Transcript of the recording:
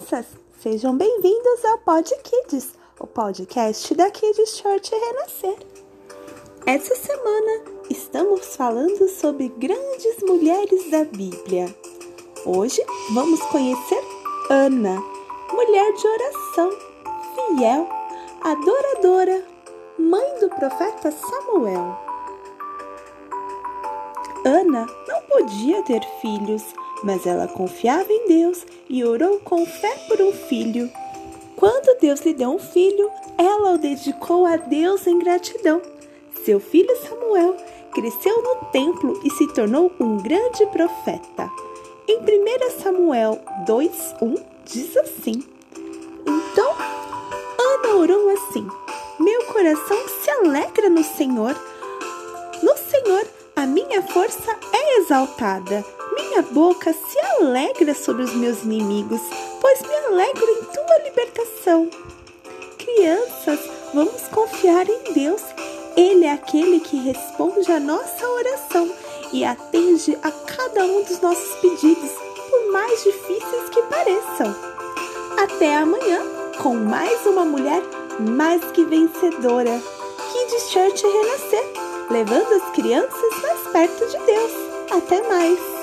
crianças! Sejam bem-vindos ao Pod Kids, o podcast da Kids Church Renascer. Essa semana estamos falando sobre grandes mulheres da Bíblia. Hoje vamos conhecer Ana, mulher de oração, fiel, adoradora, mãe do profeta Samuel. Ana não podia ter filhos, mas ela confiava em Deus e orou com fé por um filho. Quando Deus lhe deu um filho, ela o dedicou a Deus em gratidão. Seu filho Samuel cresceu no templo e se tornou um grande profeta. Em 1 Samuel 2:1 diz assim: Então Ana orou assim: Meu coração se alegra no Senhor. No Senhor a minha força é exaltada. Minha boca se alegra sobre os meus inimigos, pois me alegro em tua libertação. Crianças, vamos confiar em Deus. Ele é aquele que responde a nossa oração e atende a cada um dos nossos pedidos, por mais difíceis que pareçam. Até amanhã com mais uma mulher mais que vencedora. Kids Church Renascer levando as crianças mais perto de Deus. Até mais!